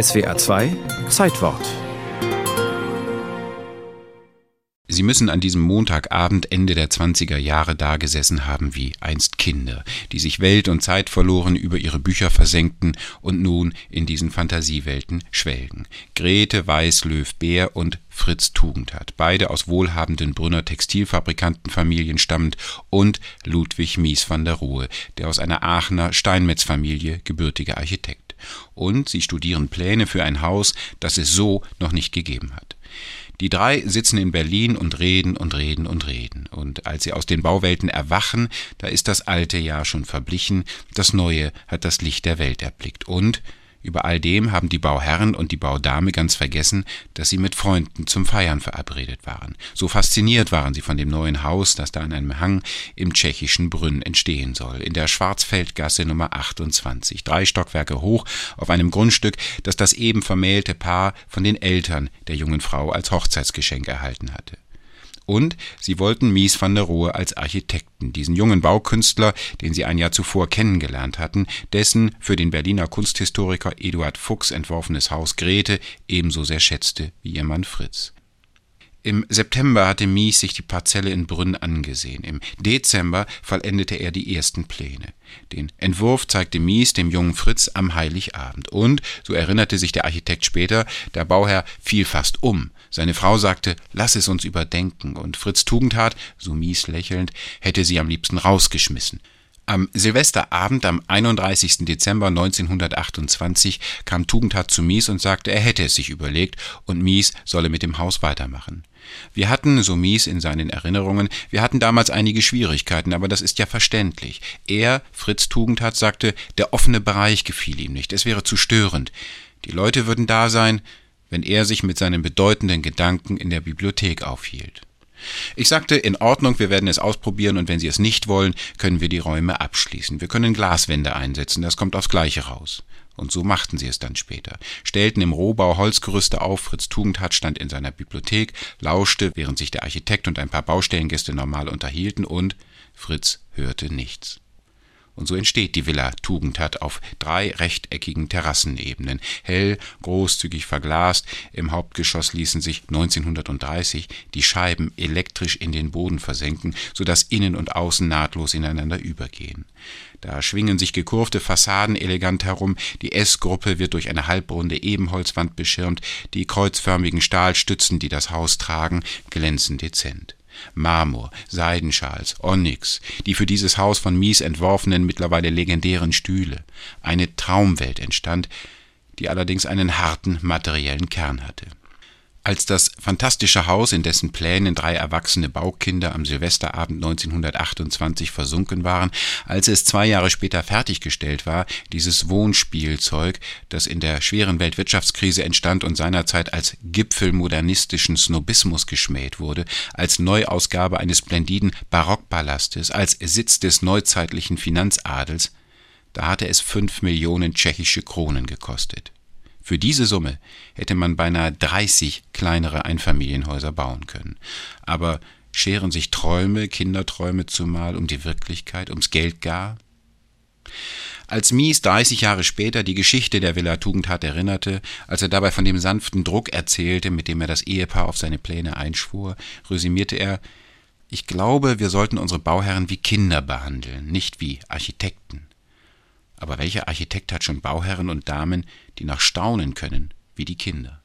SWA 2 Zeitwort Sie müssen an diesem Montagabend Ende der 20er Jahre dagesessen haben wie einst Kinder, die sich Welt und Zeit verloren, über ihre Bücher versenkten und nun in diesen Fantasiewelten schwelgen. Grete Weißlöw-Bär und Fritz Tugendhat, beide aus wohlhabenden Brünner Textilfabrikantenfamilien stammend, und Ludwig Mies van der Rohe, der aus einer Aachener Steinmetzfamilie gebürtiger Architekt. Und sie studieren Pläne für ein Haus, das es so noch nicht gegeben hat. Die drei sitzen in Berlin und reden und reden und reden. Und als sie aus den Bauwelten erwachen, da ist das alte Jahr schon verblichen, das neue hat das Licht der Welt erblickt. Und über all dem haben die Bauherren und die Baudame ganz vergessen, dass sie mit Freunden zum Feiern verabredet waren. So fasziniert waren sie von dem neuen Haus, das da an einem Hang im tschechischen Brünn entstehen soll, in der Schwarzfeldgasse Nummer 28, drei Stockwerke hoch, auf einem Grundstück, das das eben vermählte Paar von den Eltern der jungen Frau als Hochzeitsgeschenk erhalten hatte. Und sie wollten Mies van der Rohe als Architekten, diesen jungen Baukünstler, den sie ein Jahr zuvor kennengelernt hatten, dessen für den Berliner Kunsthistoriker Eduard Fuchs entworfenes Haus Grete ebenso sehr schätzte wie ihr Mann Fritz. Im September hatte Mies sich die Parzelle in Brünn angesehen. Im Dezember vollendete er die ersten Pläne. Den Entwurf zeigte Mies dem jungen Fritz am Heiligabend. Und, so erinnerte sich der Architekt später, der Bauherr fiel fast um. Seine Frau sagte, lass es uns überdenken. Und Fritz Tugendhat, so Mies lächelnd, hätte sie am liebsten rausgeschmissen. Am Silvesterabend am 31. Dezember 1928 kam Tugendhat zu Mies und sagte, er hätte es sich überlegt und Mies solle mit dem Haus weitermachen. Wir hatten, so Mies in seinen Erinnerungen, wir hatten damals einige Schwierigkeiten, aber das ist ja verständlich. Er, Fritz Tugendhat, sagte, der offene Bereich gefiel ihm nicht, es wäre zu störend. Die Leute würden da sein, wenn er sich mit seinen bedeutenden Gedanken in der Bibliothek aufhielt. Ich sagte, in Ordnung, wir werden es ausprobieren und wenn Sie es nicht wollen, können wir die Räume abschließen. Wir können Glaswände einsetzen, das kommt aufs Gleiche raus. Und so machten sie es dann später. Stellten im Rohbau Holzgerüste auf, Fritz Tugendhat stand in seiner Bibliothek, lauschte, während sich der Architekt und ein paar Baustellengäste normal unterhielten und Fritz hörte nichts. Und so entsteht die Villa Tugendhat auf drei rechteckigen Terrassenebenen, hell, großzügig verglast. Im Hauptgeschoss ließen sich 1930 die Scheiben elektrisch in den Boden versenken, so dass Innen und Außen nahtlos ineinander übergehen. Da schwingen sich gekurvte Fassaden elegant herum, die S-Gruppe wird durch eine halbrunde Ebenholzwand beschirmt, die kreuzförmigen Stahlstützen, die das Haus tragen, glänzen dezent. Marmor, Seidenschals, Onyx, die für dieses Haus von Mies entworfenen, mittlerweile legendären Stühle. Eine Traumwelt entstand, die allerdings einen harten materiellen Kern hatte als das fantastische Haus, in dessen Plänen drei erwachsene Baukinder am Silvesterabend 1928 versunken waren, als es zwei Jahre später fertiggestellt war, dieses Wohnspielzeug, das in der schweren Weltwirtschaftskrise entstand und seinerzeit als Gipfel modernistischen Snobismus geschmäht wurde, als Neuausgabe eines splendiden Barockpalastes, als Sitz des neuzeitlichen Finanzadels, da hatte es fünf Millionen tschechische Kronen gekostet. Für diese Summe hätte man beinahe 30 kleinere Einfamilienhäuser bauen können. Aber scheren sich Träume, Kinderträume zumal um die Wirklichkeit, ums Geld gar? Als Mies 30 Jahre später die Geschichte der Villa Tugendhat erinnerte, als er dabei von dem sanften Druck erzählte, mit dem er das Ehepaar auf seine Pläne einschwur, resümierte er, ich glaube, wir sollten unsere Bauherren wie Kinder behandeln, nicht wie Architekten. Aber welcher Architekt hat schon Bauherren und Damen, die noch staunen können, wie die Kinder?